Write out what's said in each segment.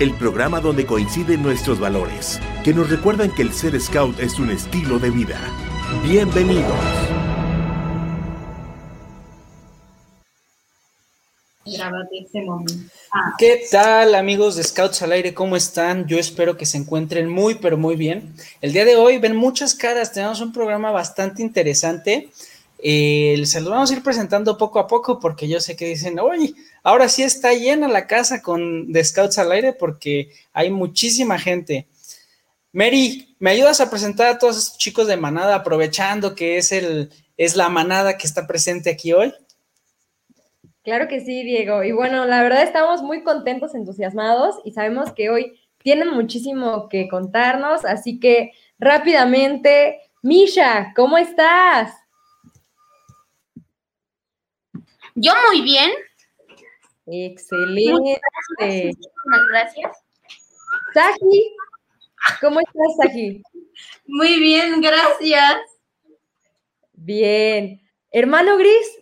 el programa donde coinciden nuestros valores, que nos recuerdan que el ser scout es un estilo de vida. Bienvenidos. ¿Qué tal amigos de Scouts al aire? ¿Cómo están? Yo espero que se encuentren muy pero muy bien. El día de hoy ven muchas caras, tenemos un programa bastante interesante. Eh, se los vamos a ir presentando poco a poco porque yo sé que dicen, oye, ahora sí está llena la casa con de Scouts al aire porque hay muchísima gente. Mary, ¿me ayudas a presentar a todos estos chicos de manada aprovechando que es el es la manada que está presente aquí hoy? Claro que sí, Diego. Y bueno, la verdad estamos muy contentos, entusiasmados y sabemos que hoy tienen muchísimo que contarnos, así que rápidamente, Misha, ¿cómo estás? Yo muy bien. Excelente. Muchas gracias. Saji, ¿cómo estás, Saji? Muy bien, gracias. Bien. Hermano Gris.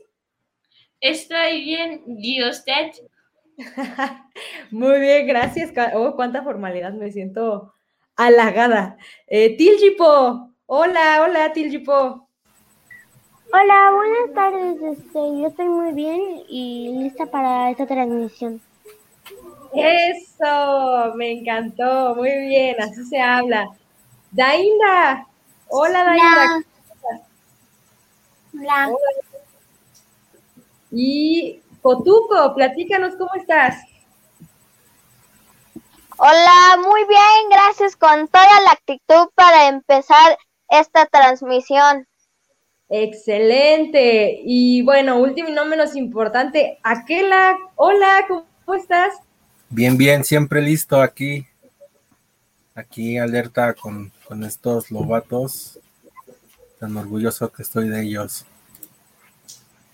Estoy bien, ¿y usted? Muy bien, gracias. Oh, cuánta formalidad, me siento halagada. Eh, Tilgipo, hola, hola, Tilgipo. Hola, buenas tardes. Este, yo estoy muy bien y lista para esta transmisión. Eso, me encantó, muy bien, así se habla. Dainda, hola, Dainda. Hola. Hola. Y Cotuco, platícanos cómo estás. Hola, muy bien, gracias con toda la actitud para empezar esta transmisión. Excelente. Y bueno, último y no menos importante, Aquela, hola, ¿cómo estás? Bien, bien, siempre listo aquí. Aquí alerta con, con estos lobatos. Tan orgulloso que estoy de ellos.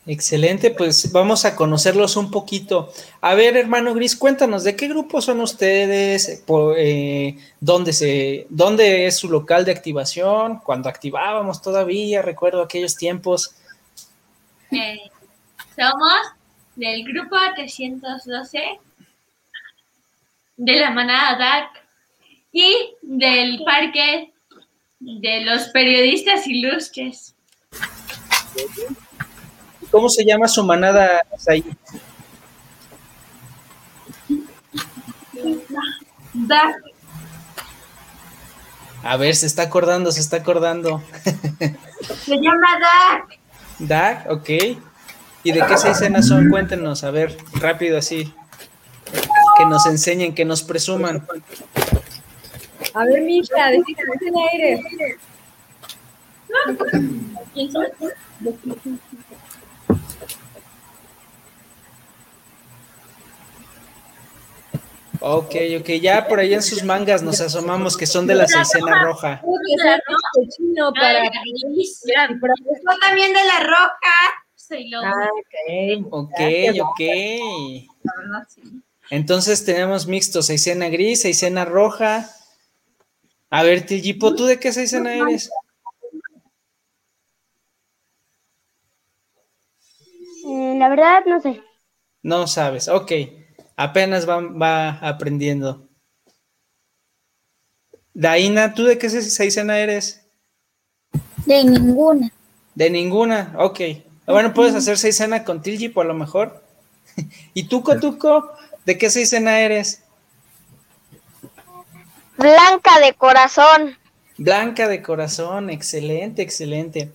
Excelente, pues vamos a conocerlos un poquito. A ver, hermano Gris, cuéntanos, ¿de qué grupo son ustedes? Por, eh, ¿dónde, se, ¿Dónde es su local de activación? Cuando activábamos todavía, recuerdo aquellos tiempos. Eh, somos del grupo 312, de la manada DAC y del parque de los periodistas ilustres. ¿Cómo se llama su manada ahí? A ver, se está acordando, se está acordando. Se llama DAC. DAC, ok. ¿Y de qué seis escenas son? Cuéntenos, a ver, rápido así. Que nos enseñen, que nos presuman. A ver, Misha, ¿de qué escena eres? ¿Quién Ok, ok, ya por ahí en sus mangas nos asomamos que son de la seisena roja. Yo también de la roja. Soy lobo. Ah, Ok, ok. Entonces tenemos mixto, seisena gris, seisena roja. A ver, Tillipo, ¿tú de qué seisena eres? Eh, la verdad, no sé. No sabes, ok. Apenas va, va aprendiendo. Daina, ¿tú de qué seisena eres? De ninguna. De ninguna, ok. Bueno, puedes hacer seisena con Tilgipo a lo mejor. ¿Y tú, Cotuco, de qué seisena eres? Blanca de corazón. Blanca de corazón, excelente, excelente.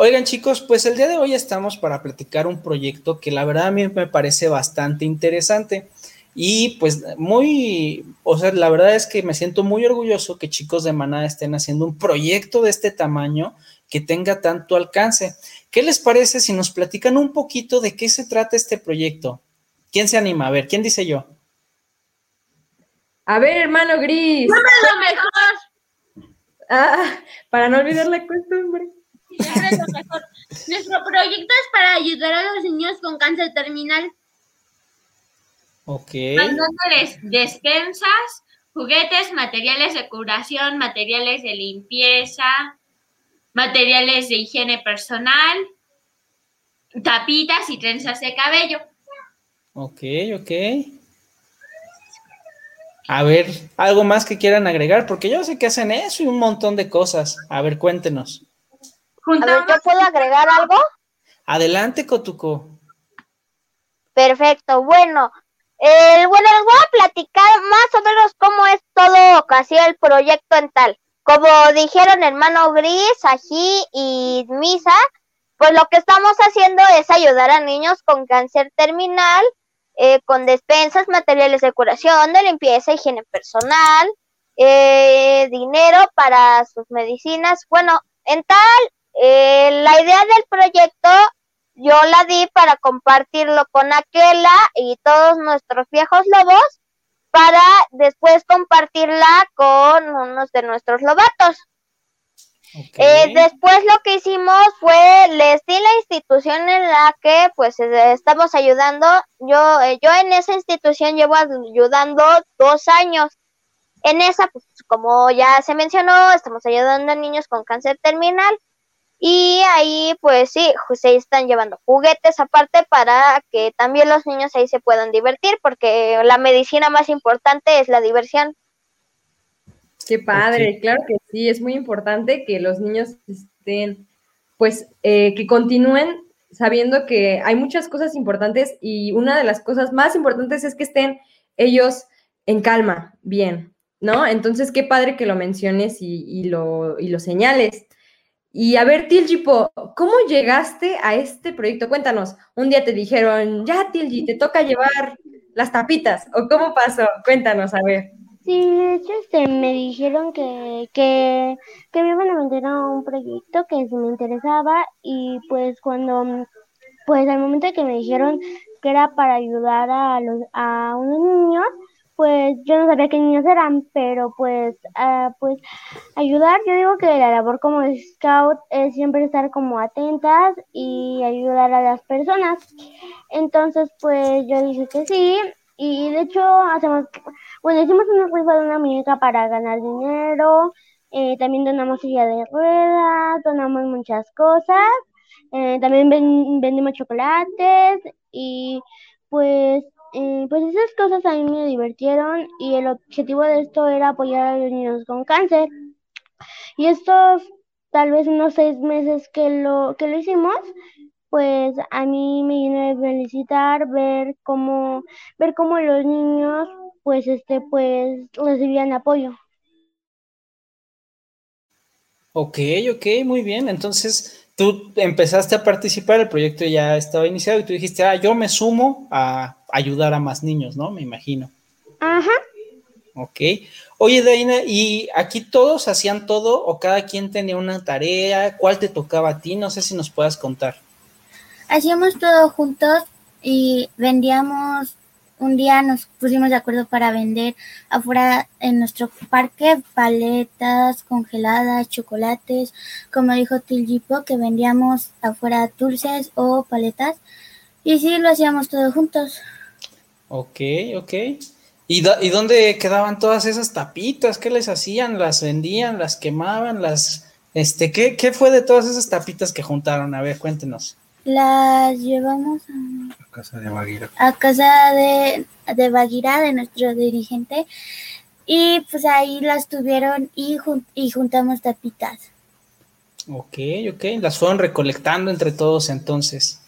Oigan chicos, pues el día de hoy estamos para platicar un proyecto que la verdad a mí me parece bastante interesante y pues muy, o sea, la verdad es que me siento muy orgulloso que chicos de Manada estén haciendo un proyecto de este tamaño que tenga tanto alcance. ¿Qué les parece si nos platican un poquito de qué se trata este proyecto? ¿Quién se anima? A ver, ¿quién dice yo? A ver, hermano Gris. lo mejor. Ah, para no olvidar la costumbre. Nuestro proyecto es para ayudar a los niños con cáncer terminal. Ok. Mandándoles despensas, juguetes, materiales de curación, materiales de limpieza, materiales de higiene personal, tapitas y trenzas de cabello. Ok, ok. A ver, algo más que quieran agregar, porque yo sé que hacen eso y un montón de cosas. A ver, cuéntenos. A ver, ¿yo puedo agregar algo? Adelante, Cotuco. Perfecto, bueno. eh, bueno, les voy a platicar más o menos cómo es todo casi el proyecto en tal. Como dijeron hermano Gris, Ají y Misa, pues lo que estamos haciendo es ayudar a niños con cáncer terminal, eh, con despensas, materiales de curación, de limpieza, higiene personal, eh, dinero para sus medicinas. Bueno, en tal, eh, la idea del proyecto yo la di para compartirlo con Aquela y todos nuestros viejos lobos para después compartirla con unos de nuestros lobatos. Eh, después lo que hicimos fue, les di la institución en la que pues eh, estamos ayudando. Yo, eh, yo en esa institución llevo ayudando dos años. En esa, pues como ya se mencionó, estamos ayudando a niños con cáncer terminal. Y ahí, pues sí, se están llevando juguetes aparte para que también los niños ahí se puedan divertir, porque la medicina más importante es la diversión. Qué padre, claro que sí, es muy importante que los niños estén, pues, eh, que continúen sabiendo que hay muchas cosas importantes y una de las cosas más importantes es que estén ellos en calma, bien, ¿no? Entonces, qué padre que lo menciones y, y lo, y lo señales. Y a ver, Tilgipo, ¿cómo llegaste a este proyecto? Cuéntanos, un día te dijeron, ya Tilgi, te toca llevar las tapitas, ¿o cómo pasó? Cuéntanos, a ver. Sí, de hecho, este, me dijeron que, que, que me iban a meter a un proyecto que se me interesaba y pues cuando, pues al momento que me dijeron que era para ayudar a, los, a unos niños, pues yo no sabía qué niños eran, pero pues, ah, pues ayudar, yo digo que la labor como scout es siempre estar como atentas y ayudar a las personas. Entonces, pues yo dije que sí y de hecho hacemos, bueno, hicimos una rifa de una muñeca para ganar dinero, eh, también donamos silla de ruedas, donamos muchas cosas, eh, también ven- vendimos chocolates y pues, eh, pues esas cosas a mí me divirtieron y el objetivo de esto era apoyar a los niños con cáncer. Y estos tal vez unos seis meses que lo, que lo hicimos, pues a mí me llenó de felicitar ver cómo, ver cómo los niños pues este pues recibían apoyo. Ok, ok, muy bien. Entonces, tú empezaste a participar, el proyecto ya estaba iniciado y tú dijiste, ah, yo me sumo a ayudar a más niños, ¿no? Me imagino. Ajá. Ok. Oye, Daina, ¿y aquí todos hacían todo o cada quien tenía una tarea? ¿Cuál te tocaba a ti? No sé si nos puedas contar. Hacíamos todo juntos y vendíamos, un día nos pusimos de acuerdo para vender afuera en nuestro parque paletas congeladas, chocolates, como dijo Tilgipo, que vendíamos afuera dulces o paletas. Y sí, lo hacíamos todo juntos. Ok, ok. ¿Y, ¿Y dónde quedaban todas esas tapitas? ¿Qué les hacían? ¿Las vendían? ¿Las quemaban? ¿Las, este, qué, qué fue de todas esas tapitas que juntaron? A ver, cuéntenos. Las llevamos a, Casa de Baguira. a casa de, de Baguira, de nuestro dirigente, y pues ahí las tuvieron y, jun- y juntamos tapitas. Ok, ok. Las fueron recolectando entre todos entonces.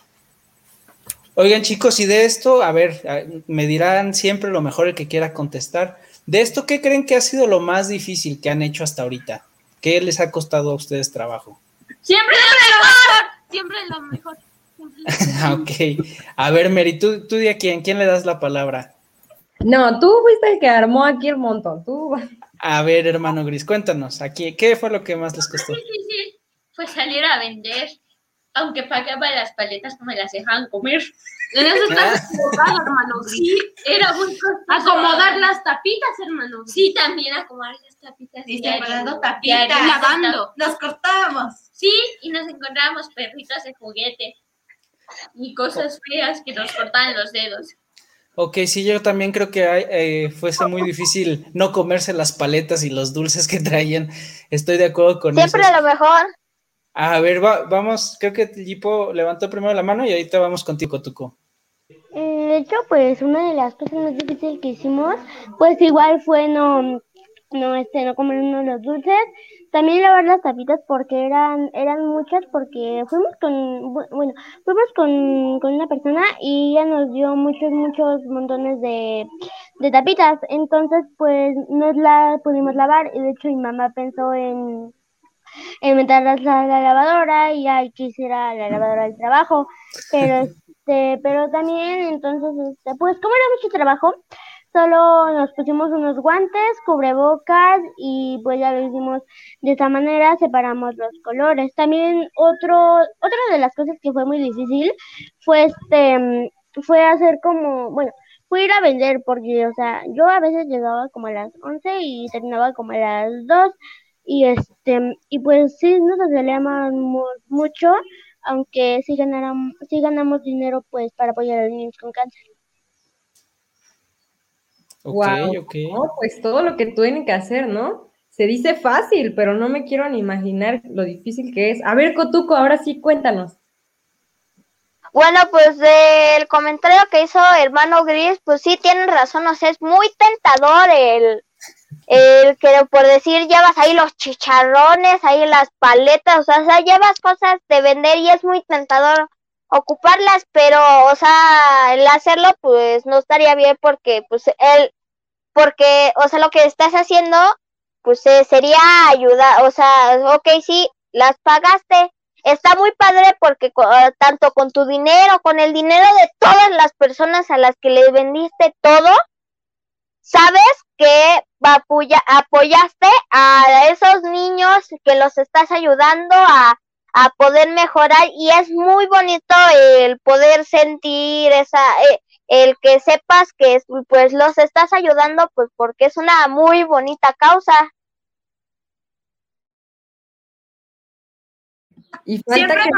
Oigan, chicos, y de esto, a ver, me dirán siempre lo mejor el que quiera contestar. De esto, ¿qué creen que ha sido lo más difícil que han hecho hasta ahorita? ¿Qué les ha costado a ustedes trabajo? Siempre lo mejor. Siempre lo mejor. Ah, ok. A ver, Mary, ¿tú, tú de a quién? ¿Quién le das la palabra? No, tú fuiste el que armó aquí el montón. Tú. A ver, hermano Gris, cuéntanos, aquí, ¿qué fue lo que más les costó? difícil fue salir a vender, aunque pagaba las paletas no me las dejaban comer. En eso estás equivocado, hermano. Sí, era muy Acomodar las tapitas, hermano. Sí, también acomodar las tapitas. Sí, separando tapitas. Lavando. Nos cortábamos. Sí, y nos encontrábamos perritos de juguete. Y cosas feas que nos cortaban los dedos. Ok, sí, yo también creo que hay, eh, fuese muy difícil no comerse las paletas y los dulces que traían. Estoy de acuerdo con Siempre eso. lo mejor. A ver, va- vamos, creo que Tipo levantó primero la mano y ahorita vamos contigo, Tuco. Eh, De hecho, pues una de las cosas más difíciles que hicimos, pues igual fue no, no, este, no comernos los dulces, también lavar las tapitas porque eran, eran muchas, porque fuimos con, bu- bueno, fuimos con, con una persona y ella nos dio muchos, muchos montones de, de tapitas, entonces pues no las pudimos lavar y de hecho mi mamá pensó en, en meterlas a la lavadora y ay, que hiciera la lavadora del trabajo, pero este, pero también entonces, este, pues como era mucho trabajo, solo nos pusimos unos guantes, cubrebocas y pues ya lo hicimos de esta manera, separamos los colores. También otro, otra de las cosas que fue muy difícil fue este, fue hacer como, bueno, fue ir a vender porque, o sea, yo a veces llegaba como a las 11 y terminaba como a las 2 y este, y pues sí nos aceleramos mucho, aunque sí ganáramos, sí ganamos dinero pues para apoyar a los niños con cáncer. Ok, Guau, ok. no, pues todo lo que tienen que hacer, ¿no? Se dice fácil, pero no me quiero ni imaginar lo difícil que es. A ver, Cotuco, ahora sí cuéntanos. Bueno, pues del comentario que hizo hermano Gris, pues sí tienen razón, o sea, es muy tentador el, el que por decir llevas ahí los chicharrones, ahí las paletas, o sea, o sea, llevas cosas de vender y es muy tentador ocuparlas, pero, o sea, el hacerlo, pues no estaría bien porque, pues, él, porque, o sea, lo que estás haciendo, pues eh, sería ayudar, o sea, ok, sí, las pagaste, está muy padre porque eh, tanto con tu dinero, con el dinero de todas las personas a las que le vendiste todo, sabes que apoya- apoyaste a esos niños que los estás ayudando a, a poder mejorar y es muy bonito el poder sentir esa, eh, el que sepas que pues los estás ayudando pues porque es una muy bonita causa. Y falta que...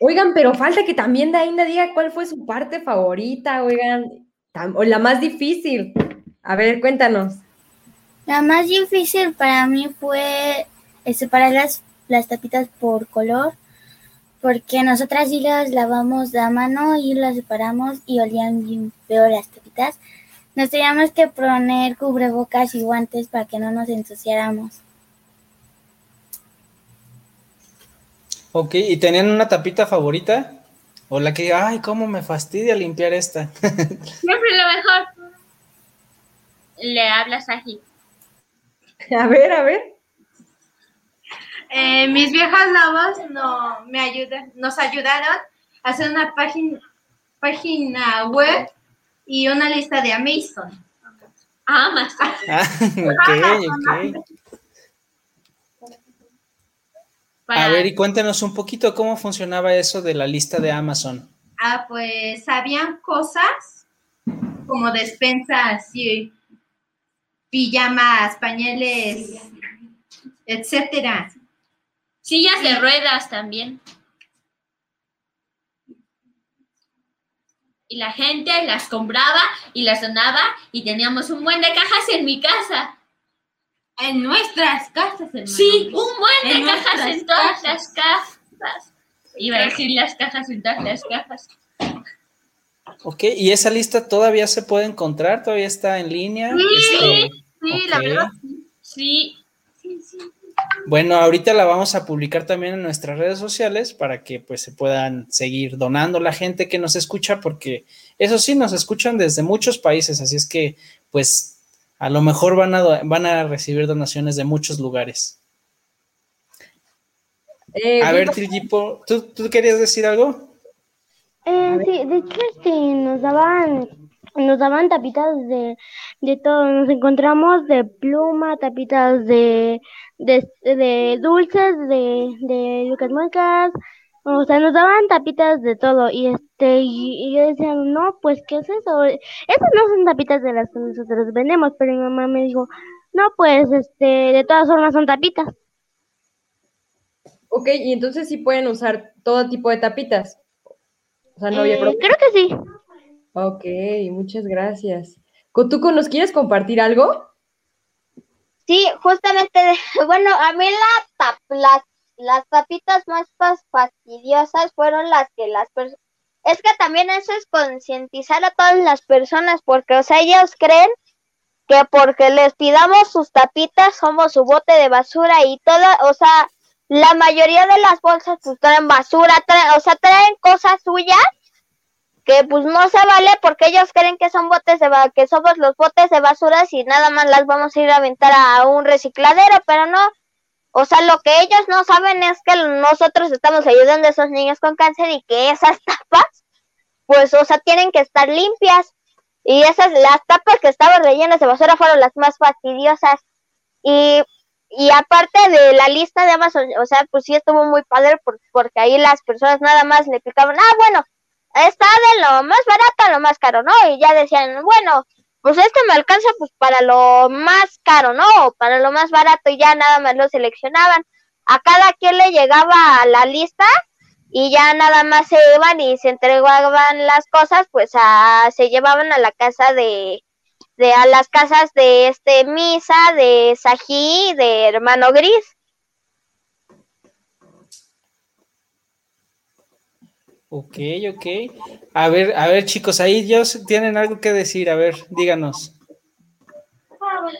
Oigan, pero falta que también Dainda diga cuál fue su parte favorita, oigan, o la más difícil. A ver, cuéntanos. La más difícil para mí fue separar las, las tapitas por color, porque nosotras sí las lavamos a mano y las separamos y olían bien feo las tapitas. Nos teníamos que poner cubrebocas y guantes para que no nos ensuciáramos. Ok, ¿y tenían una tapita favorita? O la que, ay, cómo me fastidia limpiar esta. Siempre lo mejor. Le hablas así. A ver, a ver. Eh, mis viejas lobos no, me ayudan, nos ayudaron a hacer una página, página web y una lista de Amazon. Amazon. Ah, ok, ok. A ver, y cuéntenos un poquito cómo funcionaba eso de la lista de Amazon. Ah, pues habían cosas como despensas, sí, pijamas, pañales, etcétera. Sillas de ruedas también. Y la gente las compraba y las donaba y teníamos un buen de cajas en mi casa. En nuestras casas, hermano. Sí, un buen de En cajas en todas casas. las cajas. Iba a decir las cajas en todas las cajas. Ok, ¿y esa lista todavía se puede encontrar? ¿Todavía está en línea? Este, Sí, la verdad. Sí. Sí, sí. Bueno, ahorita la vamos a publicar también en nuestras redes sociales para que pues se puedan seguir donando la gente que nos escucha, porque eso sí, nos escuchan desde muchos países, así es que pues a lo mejor van a, van a recibir donaciones de muchos lugares. Eh, A ver, Trigipo, ¿tú, ¿tú querías decir algo? Eh, sí, de hecho, este, nos daban, nos daban tapitas de, de todo. Nos encontramos de pluma, tapitas de, de, de dulces, de, de Lucas Muecas, O sea, nos daban tapitas de todo y este y, y yo decía, no, pues ¿qué es eso? Esas no son tapitas de las que nosotros vendemos, pero mi mamá me dijo, no, pues este, de todas formas son tapitas. Ok, y entonces sí pueden usar todo tipo de tapitas. O sea, no había Eh, creo que sí. Ok, muchas gracias. ¿Tú nos quieres compartir algo? Sí, justamente, bueno, a mí la las, las tapitas más fas- fastidiosas fueron las que las personas... Es que también eso es concientizar a todas las personas, porque, o sea, ellos creen que porque les pidamos sus tapitas somos su bote de basura y toda, o sea, la mayoría de las bolsas pues traen basura, o sea, traen cosas suyas que pues no se vale porque ellos creen que son botes de que somos los botes de basuras y nada más las vamos a ir a aventar a un recicladero, pero no. O sea, lo que ellos no saben es que nosotros estamos ayudando a esos niños con cáncer y que esas tapas, pues, o sea, tienen que estar limpias. Y esas, las tapas que estaban rellenas de basura fueron las más fastidiosas. Y, y aparte de la lista de Amazon, o sea, pues sí estuvo muy padre por- porque ahí las personas nada más le picaban, ah, bueno, está de lo más barato a lo más caro, ¿no? Y ya decían, bueno, pues este me alcanza pues para lo más caro, ¿no? O para lo más barato y ya nada más lo seleccionaban. A cada quien le llegaba a la lista y ya nada más se iban y se entregaban las cosas, pues a, se llevaban a la casa de, de a las casas de este Misa, de Sají, de Hermano Gris. Ok, ok. A ver, a ver, chicos, ahí ellos tienen algo que decir. A ver, díganos.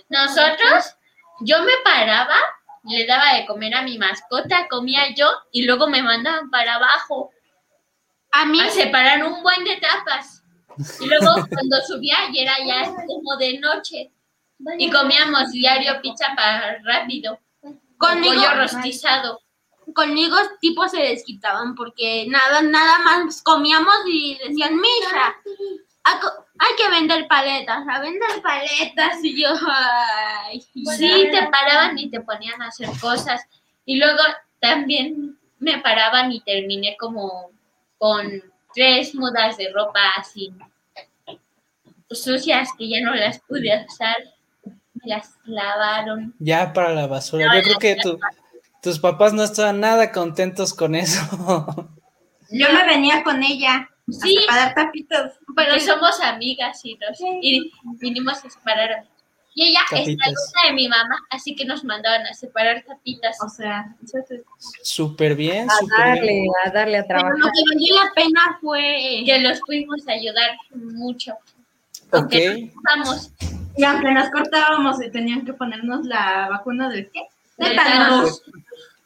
Nosotros, yo me paraba, le daba de comer a mi mascota, comía yo y luego me mandaban para abajo. A mí. A separar un buen de tapas. Y luego cuando subía y era ya como de noche. Y comíamos diario pizza para rápido. Conmigo- Pollo rostizado. Conmigo tipo se desquitaban porque nada, nada más comíamos y decían, mija, a co- hay que vender paletas, a vender paletas. Y yo, ay. Sí, te paraban y te ponían a hacer cosas. Y luego también me paraban y terminé como con tres mudas de ropa así sucias que ya no las pude usar. Me las lavaron. Ya para la basura. Yo creo que tu- tus papás no estaban nada contentos con eso. Yo me venía con ella Sí. para dar tapitos. Pero somos amigas y, nos, y vinimos a separar. Y ella es la alumna de mi mamá, así que nos mandaban a separar tapitas. O sea, Súper bien, A darle, bien. a darle a Pero trabajar. lo que valió la pena fue que los pudimos ayudar mucho. Ok. Vamos. Y aunque nos cortábamos y tenían que ponernos la vacuna del qué? Tétanos.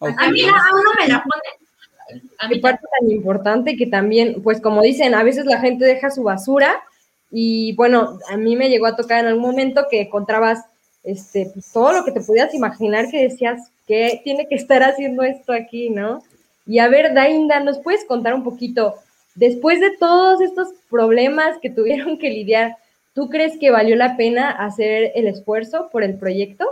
A mí a uno me la pone. A mí parte tan importante que también, pues como dicen, a veces la gente deja su basura y bueno, a mí me llegó a tocar en algún momento que encontrabas este, pues, todo lo que te pudieras imaginar que decías que tiene que estar haciendo esto aquí, ¿no? Y a ver, Dainda, ¿nos puedes contar un poquito, después de todos estos problemas que tuvieron que lidiar, ¿tú crees que valió la pena hacer el esfuerzo por el proyecto?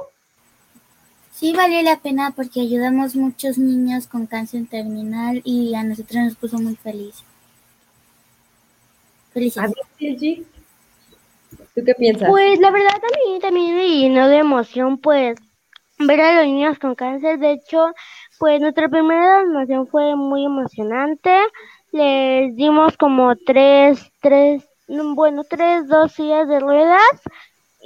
Sí valió la pena porque ayudamos muchos niños con cáncer terminal y a nosotros nos puso muy feliz. A Felicidades. ¿tú qué piensas? Pues la verdad también, también me llenó de emoción pues ver a los niños con cáncer. De hecho, pues nuestra primera donación fue muy emocionante. Les dimos como tres, tres, bueno, tres, dos sillas de ruedas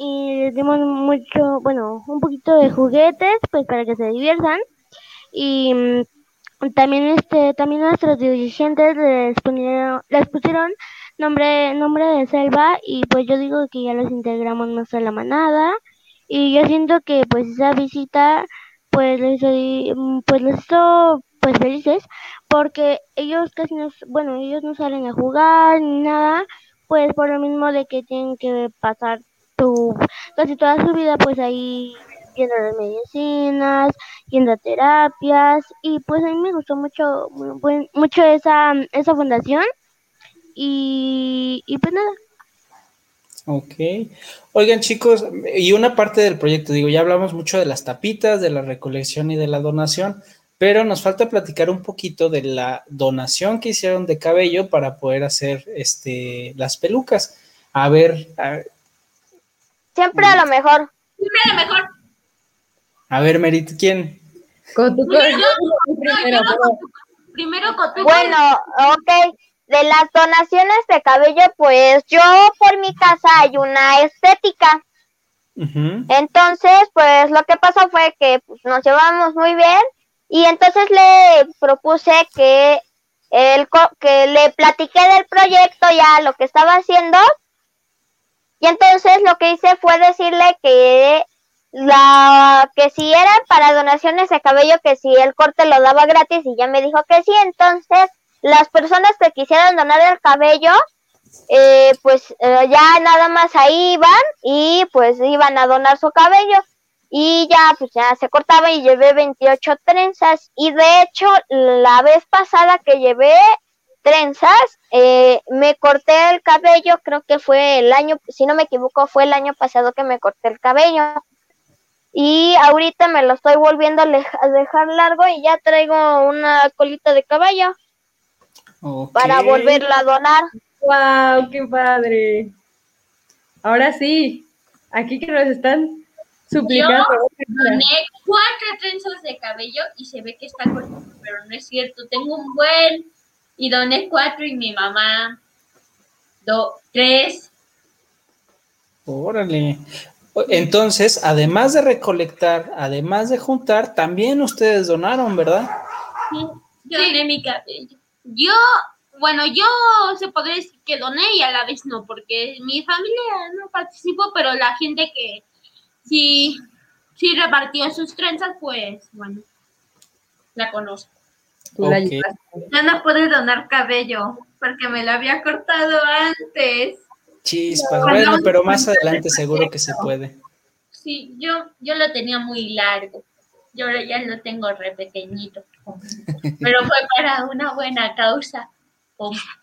y les dimos mucho, bueno, un poquito de juguetes pues para que se diviertan. Y mm, también este, también nuestros dirigentes les pusieron, les pusieron nombre, nombre de selva y pues yo digo que ya los integramos más a la manada y yo siento que pues esa visita pues les mm, pues les hizo pues felices porque ellos casi no, bueno, ellos no salen a jugar ni nada, pues por lo mismo de que tienen que pasar casi toda su vida pues ahí yendo a las medicinas, yendo a terapias y pues a mí me gustó mucho, mucho esa, esa fundación y, y pues nada. Ok. Oigan, chicos, y una parte del proyecto, digo, ya hablamos mucho de las tapitas, de la recolección y de la donación, pero nos falta platicar un poquito de la donación que hicieron de cabello para poder hacer este, las pelucas. A ver. Siempre a lo mejor. Siempre a lo mejor. A ver, Merit, ¿quién? Con tu primero, primero con tu Bueno, ok. De las donaciones de cabello, pues yo por mi casa hay una estética. Entonces, pues lo que pasó fue que pues, nos llevamos muy bien y entonces le propuse que el que le platiqué del proyecto ya lo que estaba haciendo y entonces lo que hice fue decirle que la que si eran para donaciones de cabello que si el corte lo daba gratis y ya me dijo que sí. Entonces las personas que quisieran donar el cabello eh, pues eh, ya nada más ahí iban y pues iban a donar su cabello. Y ya pues ya se cortaba y llevé 28 trenzas. Y de hecho la vez pasada que llevé trenzas eh, me corté el cabello creo que fue el año si no me equivoco fue el año pasado que me corté el cabello. Y ahorita me lo estoy volviendo a, dejar largo y ya traigo una colita de caballo para volverla a donar. Wow qué padre. Ahora sí aquí que nos están yo doné cuatro trenzas de cabello y se ve que está corto, pero no es cierto. Tengo un buen y doné cuatro y mi mamá do, tres. Órale. Entonces, además de recolectar, además de juntar, también ustedes donaron, ¿verdad? Sí, yo doné mi cabello. Yo, bueno, yo se podría decir que doné y a la vez no, porque mi familia no participó, pero la gente que si, si repartió sus trenzas, pues bueno, la conozco. Ya no pude donar cabello porque me lo había cortado antes. Chispas, bueno, pero más adelante seguro que se puede. Sí, yo, yo lo tenía muy largo. Yo ya lo tengo re pequeñito. Pero fue para una buena causa.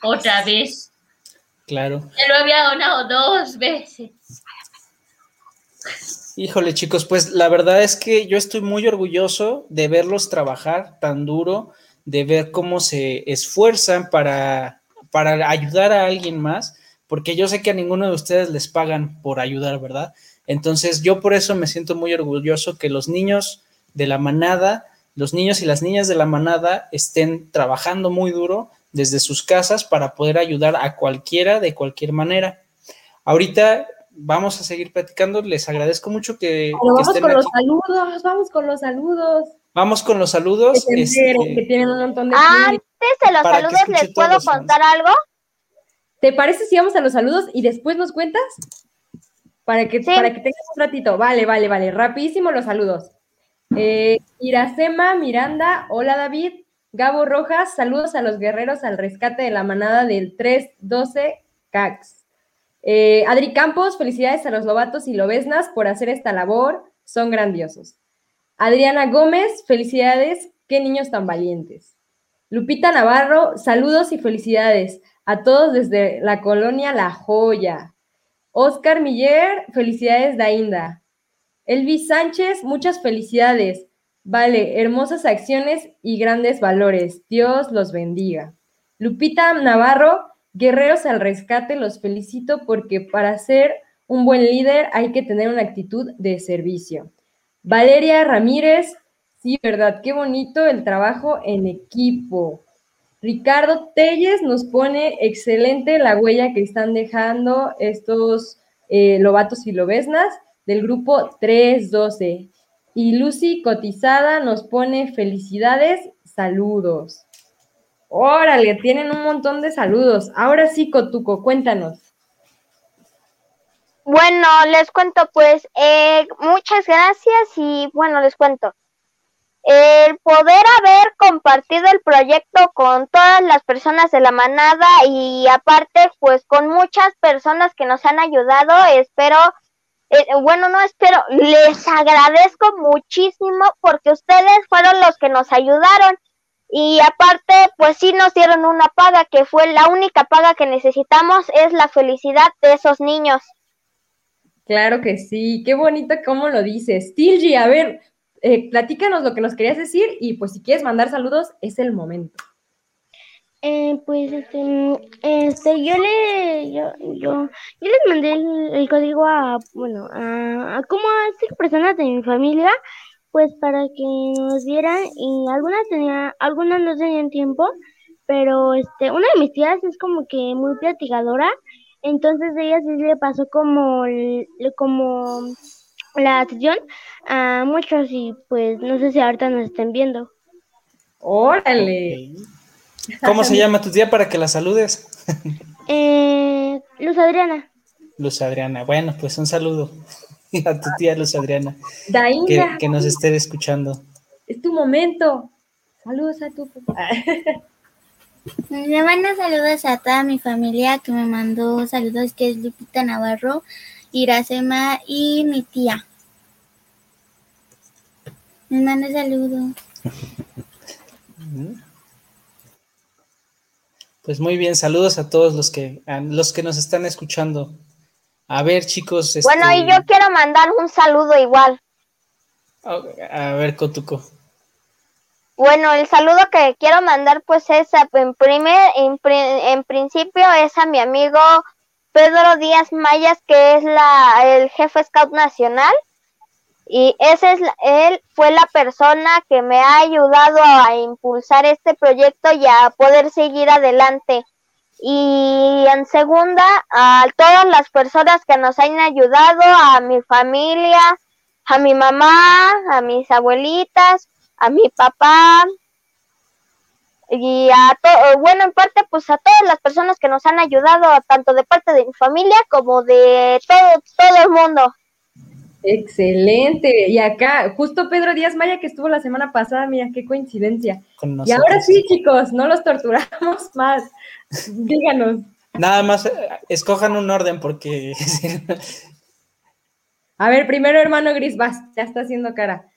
otra vez. Claro. Ya lo había donado dos veces. Híjole, chicos, pues la verdad es que yo estoy muy orgulloso de verlos trabajar tan duro, de ver cómo se esfuerzan para, para ayudar a alguien más, porque yo sé que a ninguno de ustedes les pagan por ayudar, ¿verdad? Entonces yo por eso me siento muy orgulloso que los niños de la manada, los niños y las niñas de la manada estén trabajando muy duro desde sus casas para poder ayudar a cualquiera de cualquier manera. Ahorita vamos a seguir platicando. Les agradezco mucho que, vamos con los saludos, vamos con los saludos. Vamos con los saludos. Que, este, que tienen un montón de Antes de los saludos, ¿les puedo contar algo? ¿Te parece si vamos a los saludos y después nos cuentas? Para que, para que tengas un ratito. Vale, vale, vale. Rapidísimo los saludos. Eh, Iracema, Miranda, hola David. Gabo Rojas, saludos a los guerreros al rescate de la manada del 312 CAX. Eh, Adri Campos, felicidades a los Lobatos y Lobesnas por hacer esta labor, son grandiosos. Adriana Gómez, felicidades, qué niños tan valientes. Lupita Navarro, saludos y felicidades a todos desde la colonia La Joya. Oscar Miller, felicidades Dainda. Elvis Sánchez, muchas felicidades. Vale, hermosas acciones y grandes valores. Dios los bendiga. Lupita Navarro, Guerreros al rescate, los felicito porque para ser un buen líder hay que tener una actitud de servicio. Valeria Ramírez, sí, verdad, qué bonito el trabajo en equipo. Ricardo Telles nos pone excelente la huella que están dejando estos eh, lobatos y lobesnas del grupo 312. Y Lucy Cotizada nos pone felicidades, saludos. Órale, tienen un montón de saludos. Ahora sí, Cotuco, cuéntanos. Bueno, les cuento pues, eh, muchas gracias y bueno, les cuento. El poder haber compartido el proyecto con todas las personas de la manada y aparte pues con muchas personas que nos han ayudado, espero, eh, bueno, no espero, les agradezco muchísimo porque ustedes fueron los que nos ayudaron y aparte, pues sí nos dieron una paga, que fue la única paga que necesitamos, es la felicidad de esos niños. Claro que sí, qué bonito cómo lo dices. Tilgi, a ver, eh, platícanos lo que nos querías decir y pues si quieres mandar saludos, es el momento. Eh, pues este, este, yo le, yo, yo, yo les mandé el, código a, bueno, a, como a cinco personas de mi familia, pues para que nos vieran y algunas tenía, algunas no tenían tiempo, pero este, una de mis tías es como que muy platicadora, entonces ella sí le pasó como, como la atención a muchos y pues no sé si ahorita nos estén viendo. Órale. ¿Cómo se llama tu tía para que la saludes? eh, Luz Adriana. Luz Adriana. Bueno, pues un saludo a tu tía Luz Adriana. Que, que, nos esté escuchando. Es tu momento. Saludos a tu Le mando saludos a toda mi familia que me mandó saludos, que es Lupita Navarro, Iracema y mi tía. Me mando saludos. Pues muy bien, saludos a todos los que, los que nos están escuchando. A ver, chicos. Bueno, y este, yo quiero mandar un saludo igual. A ver, Cotuco. Bueno, el saludo que quiero mandar, pues es en, primer, en, principio es a mi amigo Pedro Díaz Mayas, que es la, el jefe scout nacional. Y ese es, él fue la persona que me ha ayudado a impulsar este proyecto y a poder seguir adelante. Y en segunda, a todas las personas que nos han ayudado, a mi familia, a mi mamá, a mis abuelitas, a mi papá y a todo, bueno, en parte pues a todas las personas que nos han ayudado, tanto de parte de mi familia como de todo, todo el mundo. Excelente. Y acá, justo Pedro Díaz Maya, que estuvo la semana pasada, mira, qué coincidencia. Y ahora sí, chicos, no los torturamos más. Díganos. Nada más, eh, escojan un orden porque... A ver, primero hermano Gris, vas, ya está haciendo cara.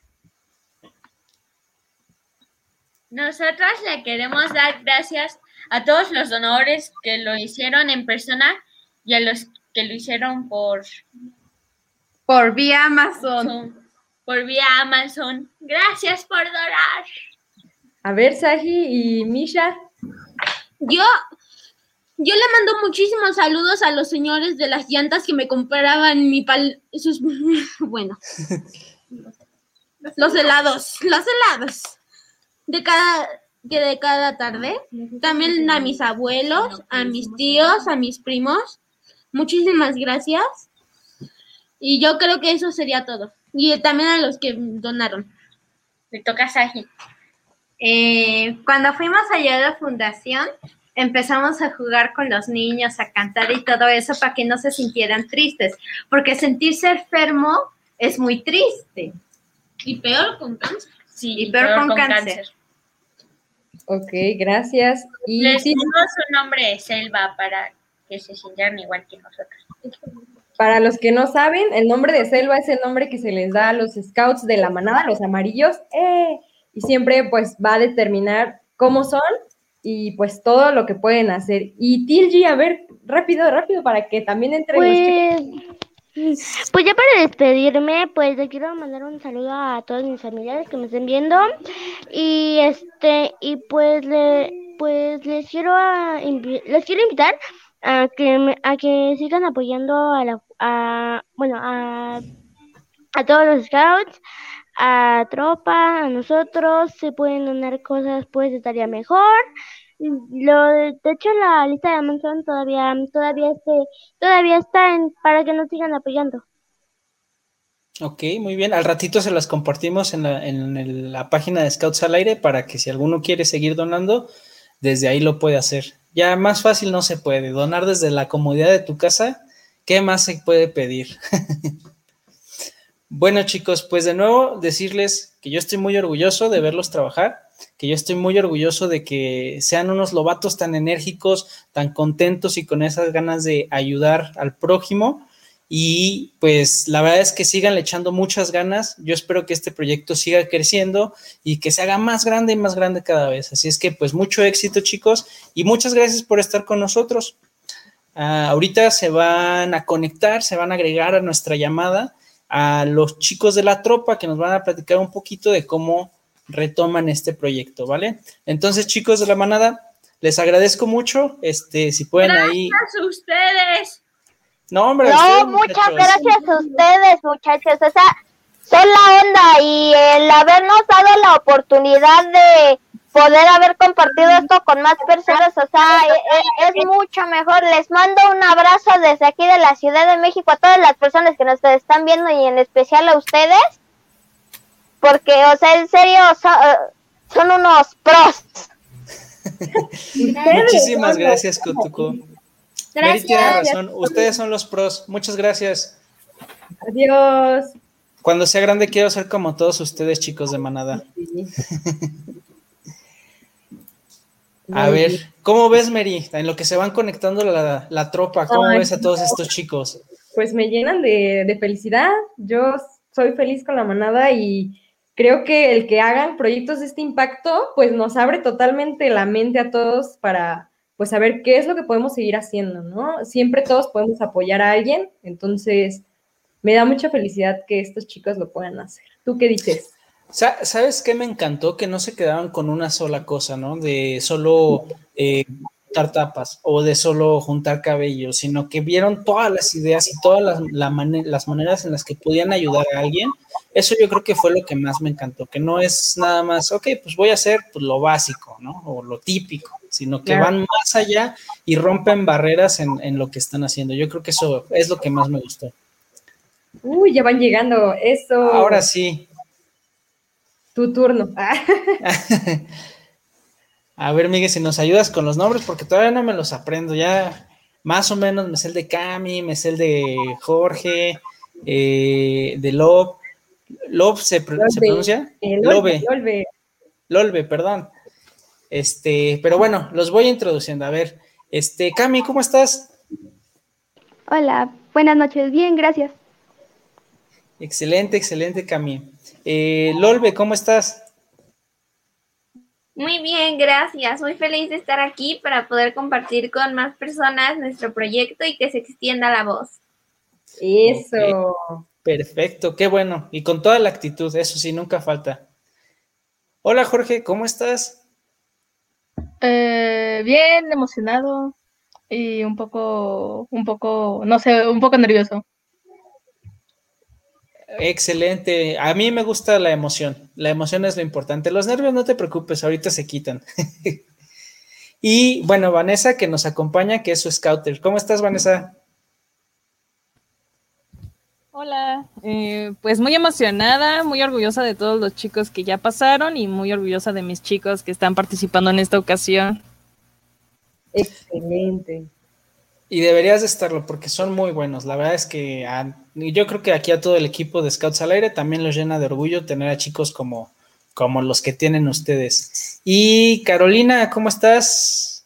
Nosotras le queremos dar gracias a todos los donadores que lo hicieron en persona y a los que lo hicieron por por vía Amazon. Por vía Amazon. Gracias por donar. A ver, Saji y Misha. Yo, yo le mando muchísimos saludos a los señores de las llantas que me compraban mi pal... Sus, bueno. los helados, los helados. De cada, que de cada tarde. También a mis abuelos, a mis tíos, a mis primos. Muchísimas gracias. Y yo creo que eso sería todo. Y también a los que donaron. Me toca Saji. Eh, cuando fuimos allá a la fundación, empezamos a jugar con los niños, a cantar y todo eso para que no se sintieran tristes, porque sentirse enfermo es muy triste. Y peor con cáncer. Sí, y peor, con, cáncer. Ok, gracias. Y Les dimos su nombre Selva para que se sintieran igual que nosotros. Para los que no saben, el nombre de selva es el nombre que se les da a los scouts de la manada, los amarillos, ¡eh! y siempre pues va a determinar cómo son y pues todo lo que pueden hacer. Y Tilgi, a ver, rápido, rápido, para que también entre pues... Pues ya para despedirme, pues le quiero mandar un saludo a todos mis familiares que me estén viendo y este y pues le pues les quiero a, les quiero invitar a que a que sigan apoyando a la a, bueno, a, a todos los scouts, a tropa, a nosotros, se pueden donar cosas, pues estaría mejor. Lo de, hecho la lista de Amazon todavía todavía este, todavía está en, para que nos sigan apoyando. Ok, muy bien. Al ratito se las compartimos en la, en la página de Scouts al Aire para que si alguno quiere seguir donando, desde ahí lo puede hacer. Ya más fácil no se puede. Donar desde la comodidad de tu casa ¿Qué más se puede pedir? bueno, chicos, pues de nuevo decirles que yo estoy muy orgulloso de verlos trabajar, que yo estoy muy orgulloso de que sean unos lobatos tan enérgicos, tan contentos y con esas ganas de ayudar al prójimo. Y pues la verdad es que sigan echando muchas ganas. Yo espero que este proyecto siga creciendo y que se haga más grande y más grande cada vez. Así es que pues mucho éxito chicos y muchas gracias por estar con nosotros. Ah, ahorita se van a conectar, se van a agregar a nuestra llamada a los chicos de la tropa que nos van a platicar un poquito de cómo retoman este proyecto, ¿vale? Entonces, chicos de la manada, les agradezco mucho. Este, si pueden ahí. Gracias a ustedes. No, hombre. No, muchas gracias a ustedes, muchachos. O sea, son la onda y el habernos dado la oportunidad de poder haber compartido esto con más personas, o sea, e, e, es, mucho mejor. Les mando un abrazo desde aquí de la Ciudad de México a todas las personas que nos están viendo y en especial a ustedes, porque, o sea, en serio, son, unos pros. Muchísimas gracias, Kutuko. Gracias. tiene razón, ustedes son los pros. Muchas gracias. Adiós. Cuando sea grande quiero ser como todos ustedes, chicos de manada. A ver, ¿cómo ves, Mary? En lo que se van conectando la, tropa, ¿cómo ves a todos estos chicos? Pues me llenan de, felicidad. Yo soy feliz con la manada y creo que el que hagan proyectos de este impacto, pues nos abre totalmente la mente a todos para, pues, saber qué es lo que podemos seguir haciendo, ¿no? Siempre todos podemos apoyar a alguien, entonces me da mucha felicidad que estos chicos lo puedan hacer. ¿Tú qué dices? ¿Sabes qué me encantó? Que no se quedaban con una sola cosa, ¿no? De solo eh, juntar tapas o de solo juntar cabello, sino que vieron todas las ideas y todas las, las maneras en las que podían ayudar a alguien. Eso yo creo que fue lo que más me encantó, que no es nada más, ok, pues voy a hacer pues, lo básico, ¿no? O lo típico, sino que van más allá y rompen barreras en, en lo que están haciendo. Yo creo que eso es lo que más me gustó. Uy, ya van llegando, eso. Ahora sí, tu turno. A ver, Miguel, si nos ayudas con los nombres, porque todavía no me los aprendo. Ya más o menos me sé el de Cami, me sé el de Jorge, eh, de Lob. ¿Lob se, pronuncia? Lobe. Lolbe. perdón. Este, pero bueno, los voy introduciendo. A ver, este, Cami, ¿cómo estás? Hola, buenas noches. Bien, gracias. Excelente, excelente, Cami. Eh, Lolbe, ¿cómo estás? Muy bien, gracias. Muy feliz de estar aquí para poder compartir con más personas nuestro proyecto y que se extienda la voz. Eso. Perfecto, qué bueno. Y con toda la actitud, eso sí, nunca falta. Hola Jorge, ¿cómo estás? Eh, bien, emocionado y un poco, un poco, no sé, un poco nervioso. Excelente. A mí me gusta la emoción. La emoción es lo importante. Los nervios no te preocupes, ahorita se quitan. y bueno, Vanessa que nos acompaña, que es su scouter. ¿Cómo estás, Vanessa? Hola, eh, pues muy emocionada, muy orgullosa de todos los chicos que ya pasaron y muy orgullosa de mis chicos que están participando en esta ocasión. Excelente. Y deberías de estarlo porque son muy buenos. La verdad es que yo creo que aquí a todo el equipo de Scouts al Aire también los llena de orgullo tener a chicos como, como los que tienen ustedes. Y Carolina, ¿cómo estás?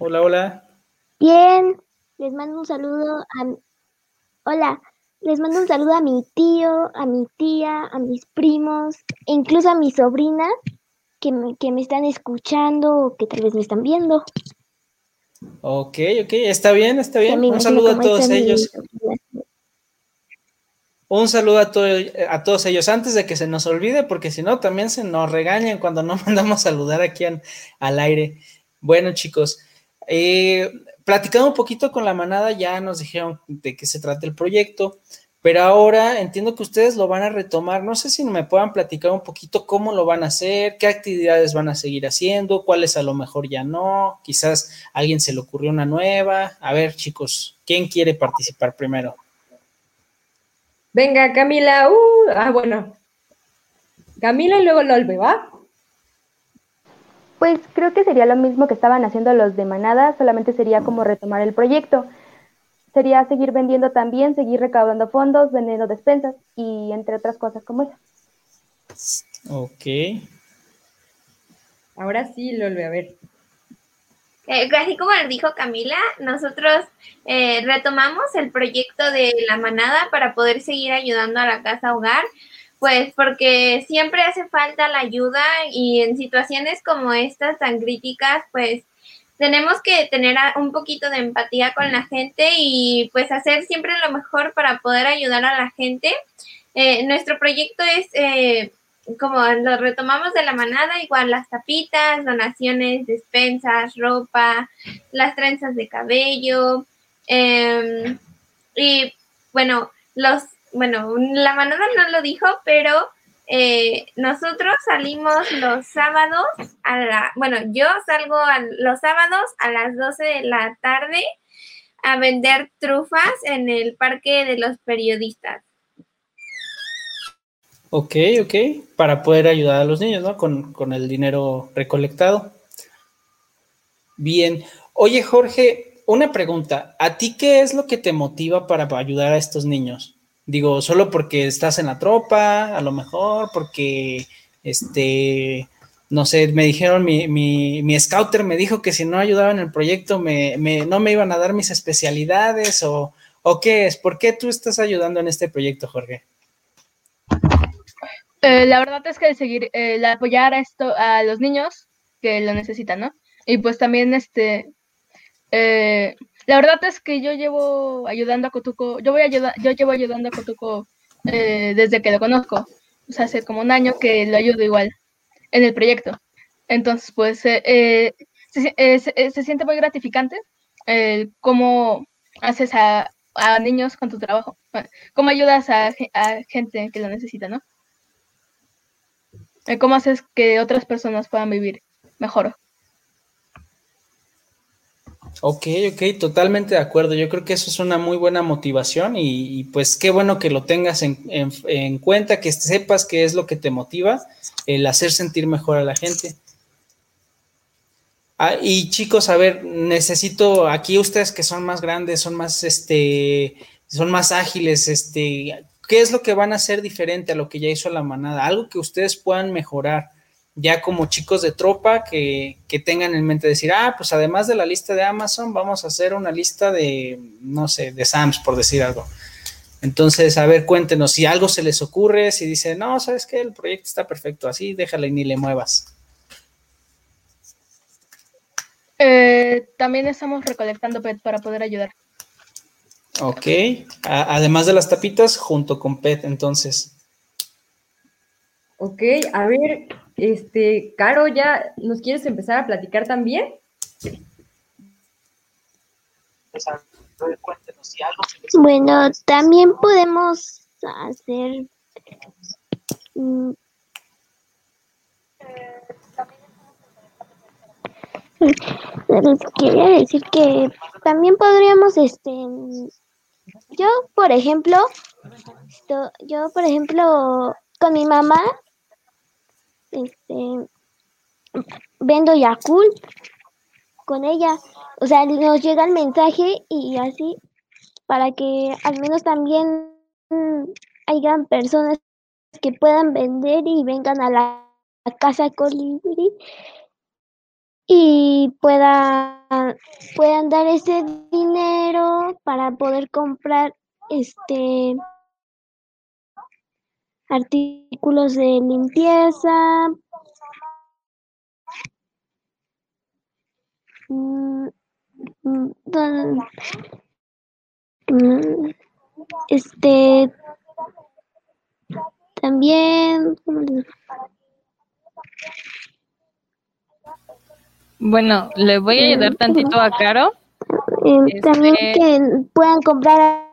Hola, hola. Bien, les mando un saludo a... Hola, les mando un saludo a mi tío, a mi tía, a mis primos, e incluso a mi sobrina, que me, que me están escuchando o que tal vez me están viendo. Ok, ok, está bien, está bien. Un saludo a todos ellos. Un saludo a, a todos ellos antes de que se nos olvide, porque si no, también se nos regañan cuando no mandamos saludar aquí al aire. Bueno, chicos, eh, platicando un poquito con la manada, ya nos dijeron de qué se trata el proyecto. Pero ahora entiendo que ustedes lo van a retomar. No sé si me puedan platicar un poquito cómo lo van a hacer, qué actividades van a seguir haciendo, cuáles a lo mejor ya no. Quizás a alguien se le ocurrió una nueva. A ver, chicos, ¿quién quiere participar primero? Venga, Camila. Uh, ah, bueno. Camila y luego Lolbe, ¿va? Pues creo que sería lo mismo que estaban haciendo los de Manada, solamente sería como retomar el proyecto sería seguir vendiendo también, seguir recaudando fondos, vendiendo despensas y entre otras cosas como esas. Ok. Ahora sí, Lolve, a ver. Eh, así como dijo Camila, nosotros eh, retomamos el proyecto de la manada para poder seguir ayudando a la casa hogar, pues porque siempre hace falta la ayuda y en situaciones como estas tan críticas, pues tenemos que tener un poquito de empatía con la gente y pues hacer siempre lo mejor para poder ayudar a la gente. Eh, nuestro proyecto es, eh, como lo retomamos de la manada, igual las tapitas, donaciones, despensas, ropa, las trenzas de cabello. Em, y bueno, los, bueno, la manada no lo dijo, pero eh, nosotros salimos los sábados a la, bueno, yo salgo los sábados a las 12 de la tarde a vender trufas en el Parque de los Periodistas. Ok, ok, para poder ayudar a los niños, ¿no? Con, con el dinero recolectado. Bien. Oye, Jorge, una pregunta. ¿A ti qué es lo que te motiva para ayudar a estos niños? Digo, solo porque estás en la tropa, a lo mejor, porque, este, no sé, me dijeron, mi, mi, mi scouter me dijo que si no ayudaba en el proyecto me, me, no me iban a dar mis especialidades o, o qué es, ¿por qué tú estás ayudando en este proyecto, Jorge? Eh, la verdad es que seguir, eh, apoyar a esto a los niños que lo necesitan, ¿no? Y pues también este eh, la verdad es que yo llevo ayudando a Cotuco, yo voy ayudar, yo llevo ayudando a Cotuco eh, desde que lo conozco. O sea, hace como un año que lo ayudo igual en el proyecto. Entonces, pues eh, se, siente muy gratificante el cómo haces a, niños con tu trabajo, cómo ayudas a, gente que lo necesita, ¿no? cómo haces que otras personas puedan vivir mejor. Ok, ok, totalmente de acuerdo. Yo creo que eso es una muy buena motivación y, pues qué bueno que lo tengas en, cuenta, que sepas qué es lo que te motiva, el hacer sentir mejor a la gente. Ah, y chicos, a ver, necesito aquí ustedes que son más grandes, son más, este, son más ágiles, este, ¿qué es lo que van a hacer diferente a lo que ya hizo la manada? Algo que ustedes puedan mejorar ya como chicos de tropa que, tengan en mente decir, ah, pues además de la lista de Amazon, vamos a hacer una lista de, no sé, de Sams, por decir algo. Entonces, a ver, cuéntenos si algo se les ocurre, si dicen, no, sabes que el proyecto está perfecto, así déjale y ni le muevas. Eh, también estamos recolectando PET para poder ayudar. Ok, además de las tapitas, junto con PET, entonces. Ok, a ver, este, Caro, ¿ya nos quieres empezar a platicar también? Bueno, también podemos hacer... Mm, quería decir que también podríamos, este, yo, por ejemplo, yo, por ejemplo, con mi mamá este, vendo Yakult con ella. O sea, nos llega el mensaje y así, para que al menos también hayan personas que puedan vender y vengan a la, casa Colibri y puedan, puedan dar ese dinero para poder comprar este artículos de limpieza, mm, mm, mm, este también bueno le voy a ayudar tantito a Caro. Eh, también este que puedan comprar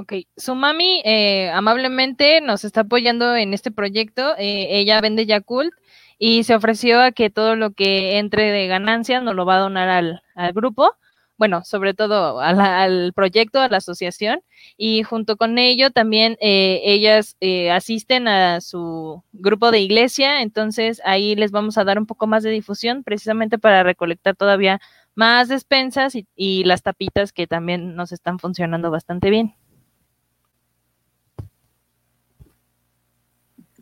Ok, su mami eh, amablemente nos está apoyando en este proyecto. Eh, ella vende Yakult y se ofreció a que todo lo que entre de ganancia nos lo va a donar al, grupo. Bueno, sobre todo al proyecto, a la asociación. Y junto con ello también eh, ellas asisten a su grupo de iglesia. Entonces ahí les vamos a dar un poco más de difusión precisamente para recolectar todavía más despensas y las tapitas que también nos están funcionando bastante bien.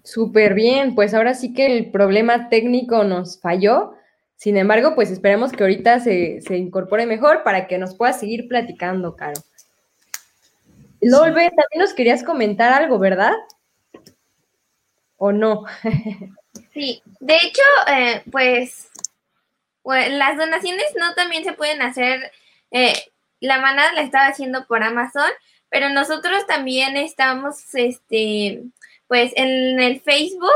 Súper bien, pues ahora sí que el problema técnico nos falló. Sin embargo, pues esperemos que ahorita se, incorpore mejor para que nos pueda seguir platicando, Caro. Lolbe, también nos querías comentar algo, ¿verdad? ¿O no? sí, de hecho, eh, pues pues, las donaciones no también se pueden hacer, eh, la manada la estaba haciendo por Amazon, pero nosotros también estamos, este, pues en el Facebook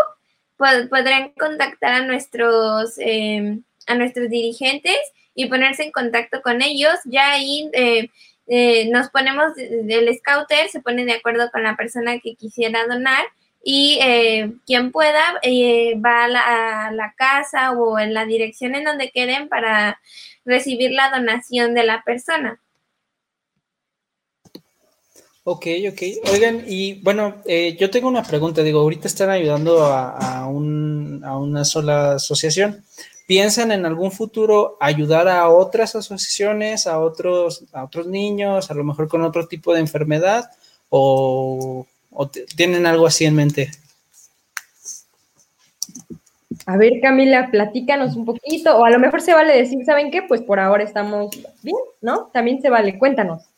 podrán contactar a nuestros, em, a nuestros dirigentes y ponerse en contacto con ellos. Ya ahí eh, eh, nos ponemos, el scouter se pone de acuerdo con la persona que quisiera donar y eh, quien pueda va a la, casa o en la dirección en donde queden para recibir la donación de la persona. Ok, ok. Oigan, y bueno, yo tengo una pregunta. Digo, ahorita están ayudando a, un, a una sola asociación. ¿Piensan en algún futuro ayudar a otras asociaciones, a otros, a otros niños, a lo mejor con otro tipo de enfermedad? ¿O, tienen algo así en mente? A ver, Camila, platícanos un poquito, o a lo mejor se vale decir, ¿saben qué? Pues por ahora estamos bien, ¿no? También se vale, cuéntanos.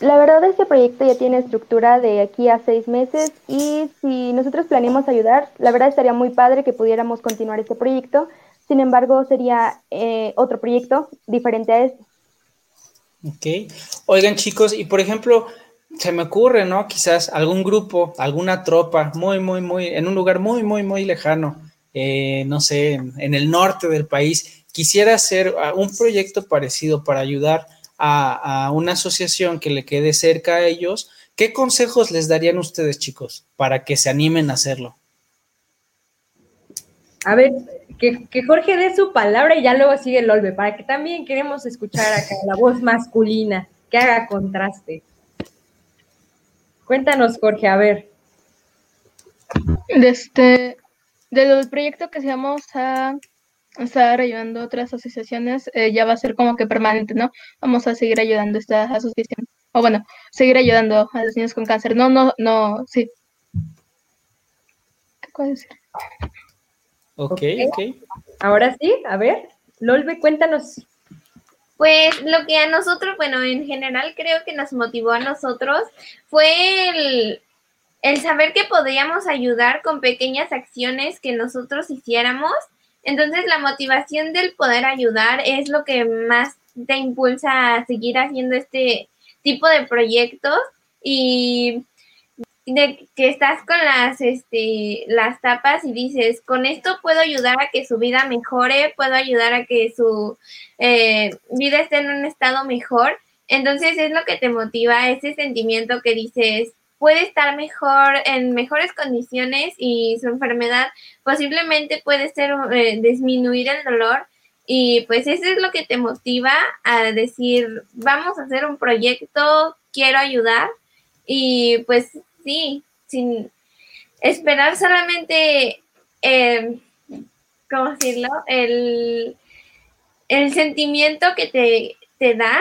La verdad, este proyecto ya tiene estructura de aquí a seis meses y si nosotros planeamos ayudar, la verdad estaría muy padre que pudiéramos continuar este proyecto, sin embargo, sería eh, otro proyecto diferente a este. Ok. Oigan, chicos, y por ejemplo, se me ocurre, ¿no? Quizás algún grupo, alguna tropa, muy, muy, muy, en un lugar muy, muy, muy lejano, eh, no sé, en, el norte del país, quisiera hacer ah, un proyecto parecido para ayudar a, a, una asociación que le quede cerca a ellos. ¿Qué consejos les darían ustedes, chicos, para que se animen a hacerlo? A ver, que, Jorge dé su palabra y ya luego sigue el Olve, para que también queremos escuchar acá la voz masculina, que haga contraste. Cuéntanos, Jorge, a ver. De este, del proyecto que se vamos a estar ayudando a otras asociaciones, eh, ya va a ser como que permanente, ¿no? Vamos a seguir ayudando a esta asociación. O bueno, seguir ayudando a los niños con cáncer. No, no, no, sí. ¿Qué puede decir? Ok, ok. Ahora sí, a ver, Lolbe, cuéntanos. Pues lo que a nosotros, bueno, en general creo que nos motivó a nosotros fue el, el saber que podíamos ayudar con pequeñas acciones que nosotros hiciéramos. Entonces la motivación del poder ayudar es lo que más te impulsa a seguir haciendo este tipo de proyectos y de que estás con las, este, las tapas y dices, con esto puedo ayudar a que su vida mejore, puedo ayudar a que su eh, vida esté en un estado mejor. Entonces es lo que te motiva, ese sentimiento que dices, puede estar mejor, en mejores condiciones y su enfermedad posiblemente puede ser eh, disminuir el dolor. Y pues eso es lo que te motiva a decir, vamos a hacer un proyecto, quiero ayudar. Y pues sí, sin esperar solamente, eh, ¿cómo decirlo? El, sentimiento que te, te da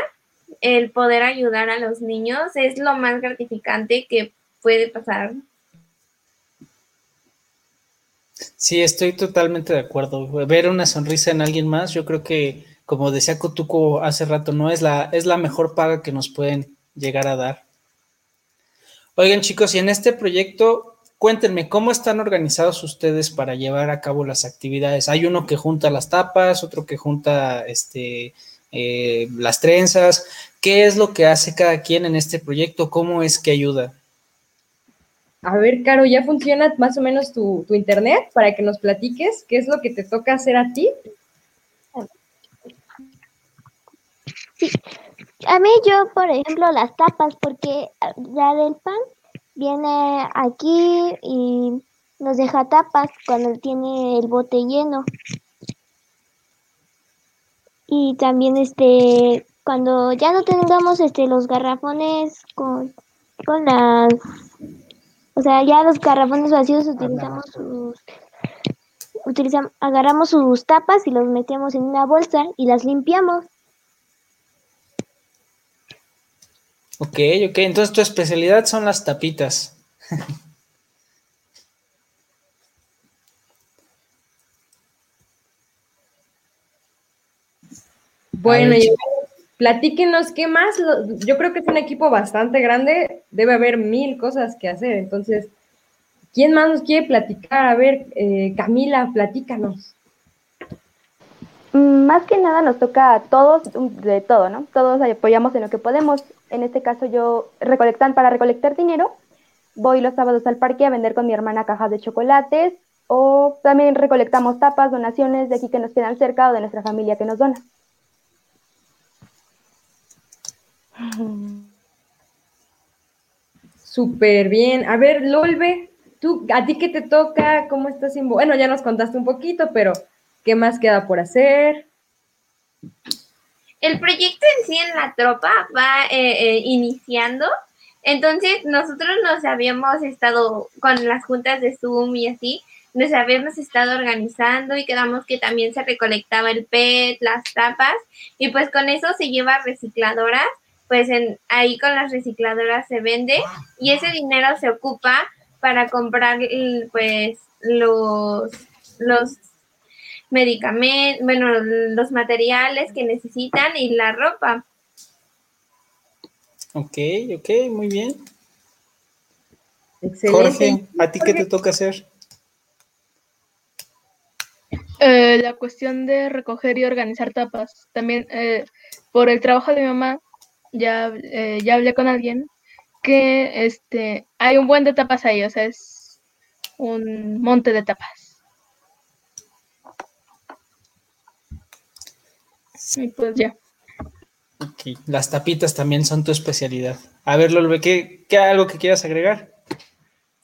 el poder ayudar a los niños es lo más gratificante que puede pasar. Sí, estoy totalmente de acuerdo. Ver una sonrisa en alguien más, yo creo que, como decía Cotuco hace rato, no es la, es la mejor paga que nos pueden llegar a dar. Oigan chicos, y en este proyecto, cuéntenme, ¿cómo están organizados ustedes para llevar a cabo las actividades? Hay uno que junta las tapas, otro que junta este, eh, las trenzas. ¿Qué es lo que hace cada quien en este proyecto? ¿Cómo es que ayuda? A ver, Caro, ¿ya funciona más o menos tu, tu internet para que nos platiques qué es lo que te toca hacer a ti? Sí, a mí yo, por ejemplo, las tapas, porque la del pan viene aquí y nos deja tapas cuando tiene el bote lleno. Y también este cuando ya no tengamos este los garrafones con, con las o sea, ya los garrafones vacíos utilizamos sus utilizamos agarramos sus tapas y los metemos en una bolsa y las limpiamos. Ok, ok, entonces tu especialidad son las tapitas. bueno, platíquenos qué más. Yo creo que es un equipo bastante grande, debe haber mil cosas que hacer. Entonces, ¿quién más nos quiere platicar? A ver, eh, Camila, platícanos. Mm, más que nada nos toca a todos de todo, ¿no? Todos apoyamos en lo que podemos. En este caso yo recolectan para recolectar dinero, voy los sábados al parque a vender con mi hermana cajas de chocolates o también recolectamos tapas, donaciones de aquí que nos quedan cerca o de nuestra familia que nos dona. Súper bien. A ver, Lolbe, tú, ¿a ti qué te toca? ¿Cómo estás? Bueno, ya nos contaste un poquito, pero ¿qué más queda por hacer? El proyecto en sí en la tropa va eh, eh, iniciando. Entonces, nosotros nos habíamos estado con las juntas de Zoom y así, nos habíamos estado organizando y quedamos que también se recolectaba el PET, las tapas, y pues con eso se lleva recicladoras pues en, ahí con las recicladoras se vende y ese dinero se ocupa para comprar pues los, los medicamentos, bueno, los materiales que necesitan y la ropa. Ok, ok, muy bien. Excelente. Jorge, ¿a ti qué te toca hacer? Eh, la cuestión de recoger y organizar tapas. También eh, por el trabajo de mi mamá, ya, eh, ya hablé con alguien que este hay un buen de tapas ahí, o sea, es un monte de tapas. Y pues ya. Las tapitas también son tu especialidad. A ver, Lolbe, ¿qué, ¿qué algo que quieras agregar?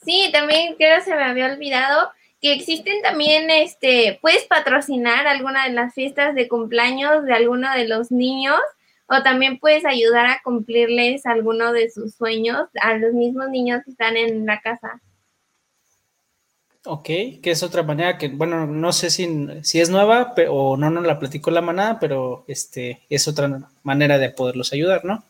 Sí, también creo se me había olvidado que existen también, este, puedes patrocinar alguna de las fiestas de cumpleaños de alguno de los niños o también puedes ayudar a cumplirles alguno de sus sueños a los mismos niños que están en la casa. Ok, que es otra manera que, bueno, no sé si, si es nueva o no nos la platicó la manada, pero este es otra manera de poderlos ayudar, ¿no?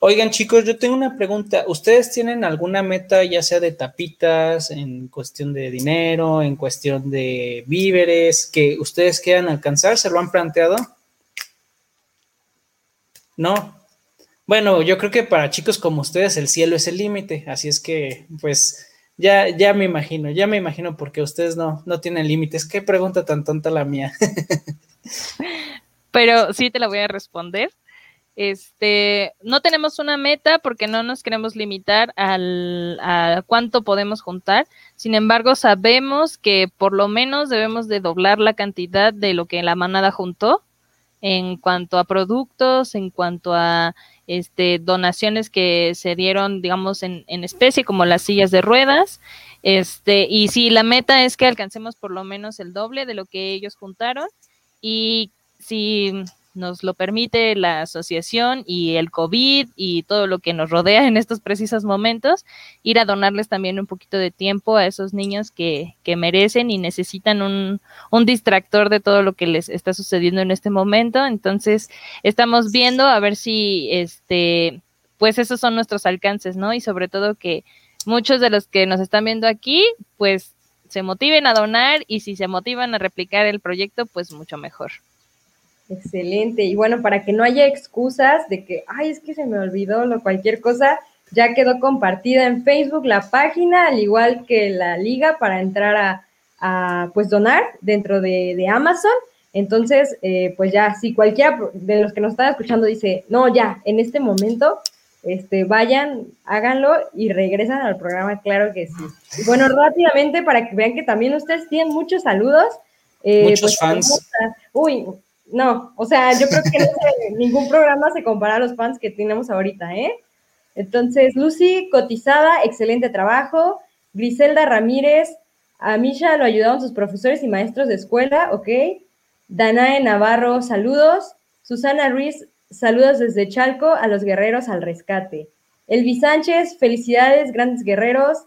Oigan, chicos, yo tengo una pregunta. ¿Ustedes tienen alguna meta, ya sea de tapitas, en cuestión de dinero, en cuestión de víveres, que ustedes quieran alcanzar? ¿Se lo han planteado? No. Bueno, yo creo que para chicos como ustedes el cielo es el límite, así es que pues ya, ya me imagino, ya me imagino porque ustedes no, no tienen límites. Qué pregunta tan tonta la mía. Pero sí te la voy a responder. Este, no tenemos una meta porque no nos queremos limitar al, a cuánto podemos juntar. Sin embargo, sabemos que por lo menos debemos de doblar la cantidad de lo que la manada juntó en cuanto a productos, en cuanto a este, donaciones que se dieron, digamos, en, en especie, como las sillas de ruedas. Este, y si la meta es que alcancemos por lo menos el doble de lo que ellos juntaron. Y si nos lo permite la asociación y el COVID y todo lo que nos rodea en estos precisos momentos, ir a donarles también un poquito de tiempo a esos niños que, que merecen y necesitan un, un distractor de todo lo que les está sucediendo en este momento. Entonces, estamos viendo a ver si, este, pues esos son nuestros alcances, ¿no? Y sobre todo que muchos de los que nos están viendo aquí, pues se motiven a donar y si se motivan a replicar el proyecto, pues mucho mejor. Excelente. Y bueno, para que no haya excusas de que, ay, es que se me olvidó o cualquier cosa, ya quedó compartida en Facebook la página, al igual que la liga para entrar a, pues donar dentro de, Amazon. Entonces, eh, pues ya, si cualquiera de los que nos están escuchando dice, no, ya, en este momento, este, vayan, háganlo y regresan al programa, claro que sí. Y bueno, rápidamente para que vean que también ustedes tienen muchos saludos. Eh, muchos pues, fans. Uy, no, o sea, yo creo que ningún programa se compara a los fans que tenemos ahorita, ¿eh? Entonces, Lucy, cotizada, excelente trabajo. Griselda Ramírez, a Misha lo ayudaron sus profesores y maestros de escuela, ok. Danae Navarro, saludos. Susana Ruiz, saludos desde Chalco a los guerreros al rescate. Elvi Sánchez, felicidades, grandes guerreros.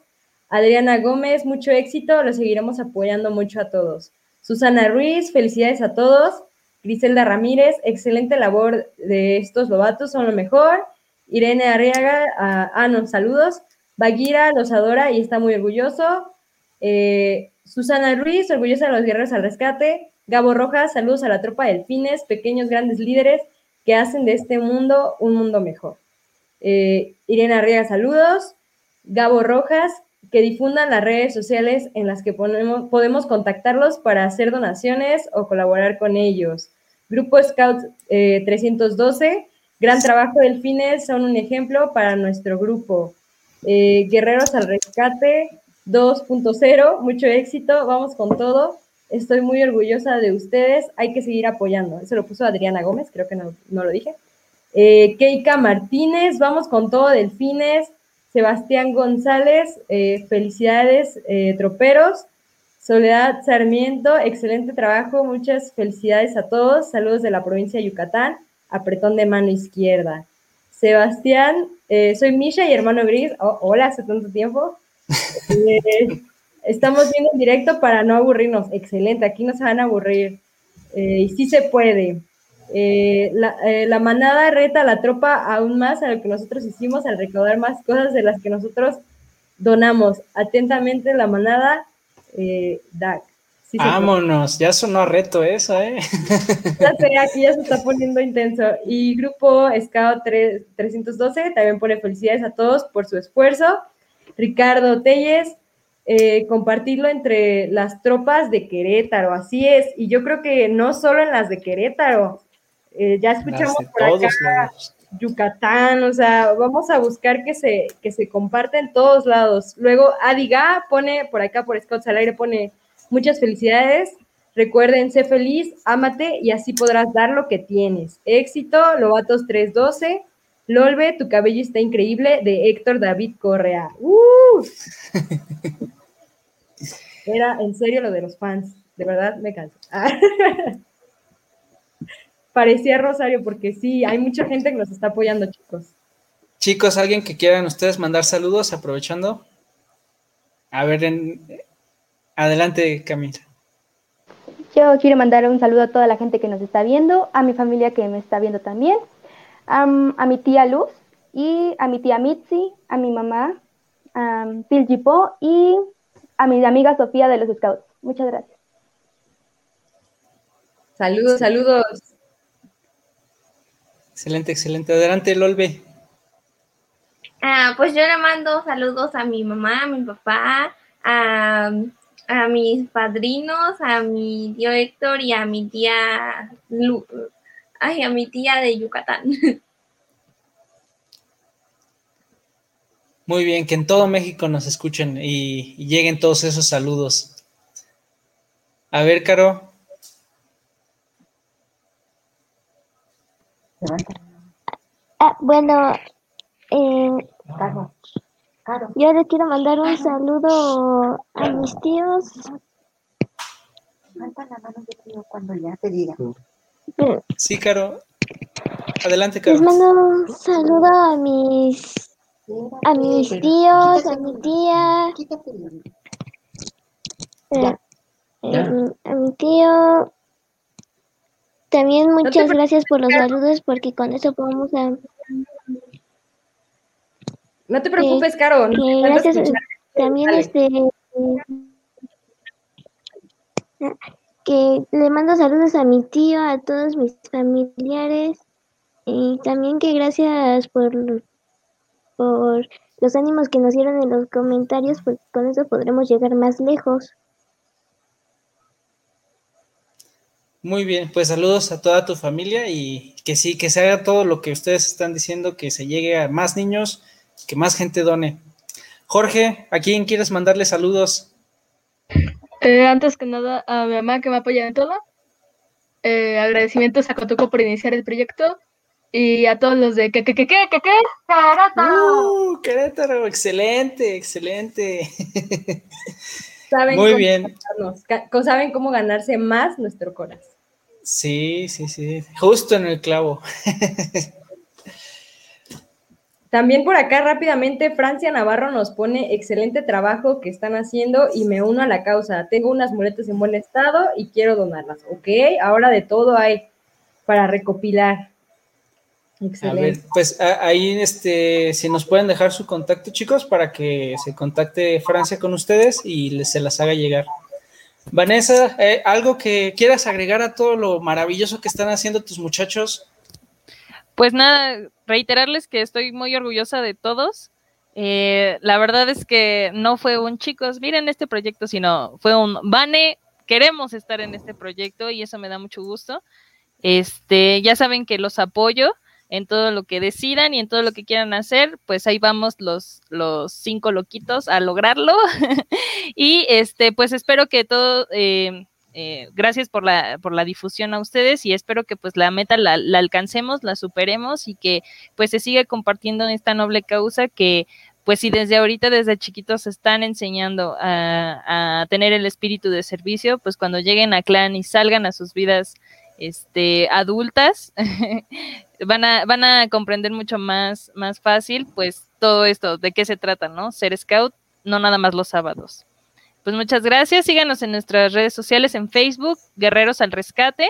Adriana Gómez, mucho éxito, lo seguiremos apoyando mucho a todos. Susana Ruiz, felicidades a todos. Griselda Ramírez, excelente labor de estos lobatos, son lo mejor. Irene Arriaga, ah, no, saludos. Baguira los adora y está muy orgulloso. Eh, Susana Ruiz, orgullosa de los guerreros al rescate. Gabo Rojas, saludos a la tropa de delfines, pequeños grandes líderes que hacen de este mundo un mundo mejor. Eh, Irene Arriaga, saludos. Gabo Rojas, que difundan las redes sociales en las que ponemos, podemos contactarlos para hacer donaciones o colaborar con ellos. Grupo Scouts 312, eh, gran trabajo delfines, son un ejemplo para nuestro grupo. Eh, Guerreros al Rescate 2.0, mucho éxito, vamos con todo. Estoy muy orgullosa de ustedes, hay que seguir apoyando. Eso lo puso Adriana Gómez, creo que no, lo dije. Eh, Keika Martínez, vamos con todo, Delfines. Sebastián González, eh, felicidades, eh, troperos. Soledad Sarmiento, excelente trabajo, muchas felicidades a todos. Saludos de la provincia de Yucatán, apretón de mano izquierda. Sebastián, eh, soy Misha y hermano Gris. Oh, hola, hace tanto tiempo. estamos viendo en directo para no aburrirnos. Excelente, aquí no se van a aburrir. y sí se puede. Eh, eh, la, manada reta a la tropa aún más a lo que nosotros hicimos al recaudar más cosas de las que nosotros donamos. Atentamente la manada, eh, DAC. Vámonos, ya sonó reto eso, ¿eh? Ya sé, aquí ya se está poniendo intenso. Y grupo Scout 312 también pone felicidades a todos por su esfuerzo. Ricardo Telles, compartirlo entre las tropas de Querétaro, así es. Y yo creo que no solo en las de Querétaro, eh, ya escuchamos por acá Yucatán, o sea, vamos a buscar que se, que se comparta en todos lados. Luego, Adiga pone, por acá por Scouts al aire, pone muchas felicidades. Recuerden, sé feliz, ámate y así podrás dar lo que tienes. Éxito, Lobatos 312. Lolbe, tu cabello está increíble, de Héctor David Correa. ¡Uh! Era en serio lo de los fans, de verdad me canso. parecía Rosario, porque sí, hay mucha gente que nos está apoyando, chicos. Chicos, ¿alguien que quieran ustedes mandar saludos aprovechando? A ver, en... adelante, Camila. Yo quiero mandar un saludo a toda la gente que nos está viendo, a mi familia que me está viendo también, a mi tía Luz y a mi tía Mitzi, a mi mamá, a Phil Gipo y a mi amiga Sofía de los Scouts. Muchas gracias. Saludos, saludos. Excelente, excelente. Adelante, Lolbe. Ah, pues yo le mando saludos a mi mamá, a mi papá, a, mis padrinos, a mi tío Héctor y a mi tía Lu, ay, a mi tía de Yucatán. Muy bien, que en todo México nos escuchen y, y lleguen todos esos saludos. A ver, Caro. Ah, bueno, eh, yo le quiero mandar un saludo a mis tíos. Levanta la mano de cuando ya te diga. Sí, Caro. Adelante, Caro. Les mando un saludo a mis a mis tíos, a mi tía. Eh, eh, a mi tío, también muchas gracias por los saludos porque con eso podemos... A... No te preocupes, Caro. gracias. También este... Que le mando saludos a mi tío, a todos mis familiares y también que gracias por, por los ánimos que nos dieron en los comentarios, porque con eso podremos llegar más lejos. Muy bien, pues saludos a toda tu familia y que sí, que se haga todo lo que ustedes están diciendo, que se llegue a más niños, que más gente done. Jorge, ¿a quién quieres mandarle saludos? Eh, antes que nada, a mi mamá que me apoya en todo. Eh, agradecimientos a Cotuco por iniciar el proyecto y a todos los de que, que, que, que, que, que, Querétaro. Uh, Querétaro, excelente, excelente. Muy bien. saben cómo ganarse más nuestro corazón. Sí, sí, sí, justo en el clavo. También por acá rápidamente Francia Navarro nos pone excelente trabajo que están haciendo y me uno a la causa. Tengo unas muletas en buen estado y quiero donarlas. Ok, ahora de todo hay para recopilar. Excelente. A ver, pues ahí este, si nos pueden dejar su contacto, chicos, para que se contacte Francia con ustedes y se las haga llegar. Vanessa, eh, ¿algo que quieras agregar a todo lo maravilloso que están haciendo tus muchachos? Pues nada, reiterarles que estoy muy orgullosa de todos. Eh, la verdad es que no fue un chicos, miren este proyecto, sino fue un Vane, queremos estar en este proyecto y eso me da mucho gusto. Este, ya saben que los apoyo en todo lo que decidan y en todo lo que quieran hacer, pues ahí vamos los, los cinco loquitos a lograrlo. y este, pues espero que todo, eh, eh, gracias por la, por la difusión a ustedes y espero que pues la meta la, alcancemos, la superemos y que pues se siga compartiendo esta noble causa que pues si desde ahorita, desde chiquitos, están enseñando a, a, tener el espíritu de servicio, pues cuando lleguen a clan y salgan a sus vidas este, adultas, van, a, van a comprender mucho más, más fácil, pues todo esto, de qué se trata, ¿no? Ser scout, no nada más los sábados. Pues muchas gracias. Síganos en nuestras redes sociales en Facebook, Guerreros al Rescate.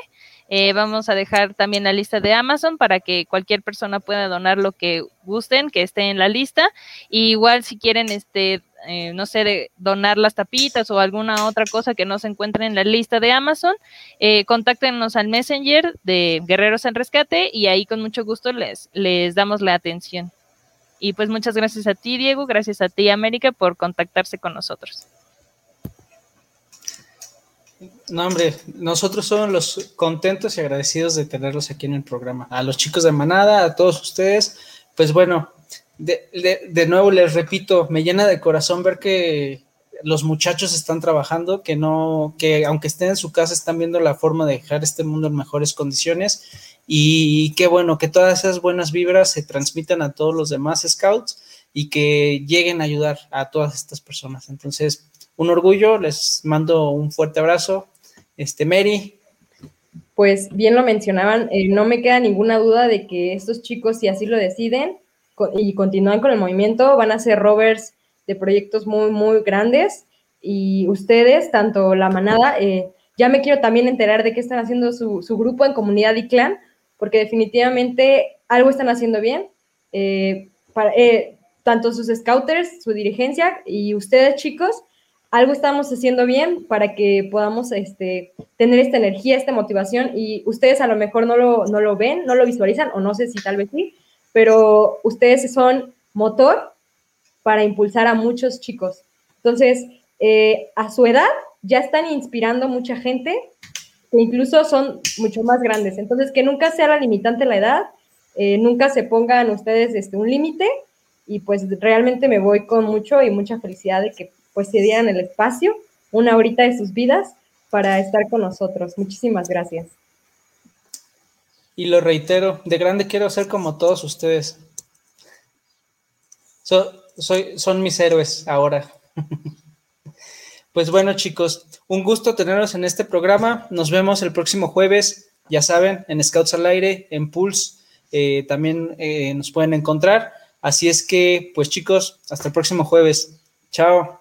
Eh, vamos a dejar también la lista de Amazon para que cualquier persona pueda donar lo que gusten, que esté en la lista. igual si quieren, este, eh, no sé, de donar las tapitas o alguna otra cosa que no se encuentre en la lista de Amazon, eh, contáctenos al Messenger de Guerreros al Rescate y ahí con mucho gusto les, les damos la atención. Y pues muchas gracias a ti, Diego, gracias a ti, América, por contactarse con nosotros. No, hombre, nosotros somos los contentos y agradecidos de tenerlos aquí en el programa. A los chicos de Manada, a todos ustedes, pues bueno, de, nuevo les repito, me llena de corazón ver que los muchachos están trabajando, que no, que aunque estén en su casa, están viendo la forma de dejar este mundo en mejores condiciones. Y qué bueno que todas esas buenas vibras se transmitan a todos los demás scouts y que lleguen a ayudar a todas estas personas. Entonces, un orgullo, les mando un fuerte abrazo. Este, Mary. Pues bien lo mencionaban, eh, no me queda ninguna duda de que estos chicos, si así lo deciden y continúan con el movimiento, van a ser rovers de proyectos muy, muy grandes. Y ustedes, tanto la manada, eh, ya me quiero también enterar de qué están haciendo su, grupo en comunidad y clan, porque definitivamente algo están haciendo bien. Eh, para, tanto sus scouters, su dirigencia y ustedes, chicos, algo estamos haciendo bien para que podamos este, tener esta energía, esta motivación y ustedes a lo mejor no lo, no lo ven, no lo visualizan o no sé si tal vez sí, pero ustedes son motor para impulsar a muchos chicos. Entonces, eh, a su edad ya están inspirando mucha gente que incluso son mucho más grandes. Entonces, que nunca sea la limitante la edad, eh, nunca se pongan ustedes este, un límite y pues realmente me voy con mucho y mucha felicidad de que pues se dieran el espacio, una horita de sus vidas para estar con nosotros. Muchísimas gracias. Y lo reitero, de grande quiero ser como todos ustedes. son mis héroes ahora. pues bueno, chicos, un gusto tenerlos en este programa. Nos vemos el próximo jueves, ya saben, en Scouts al Aire, en Pulse. Eh, también eh, nos pueden encontrar. Así es que, pues chicos, hasta el próximo jueves. Chao.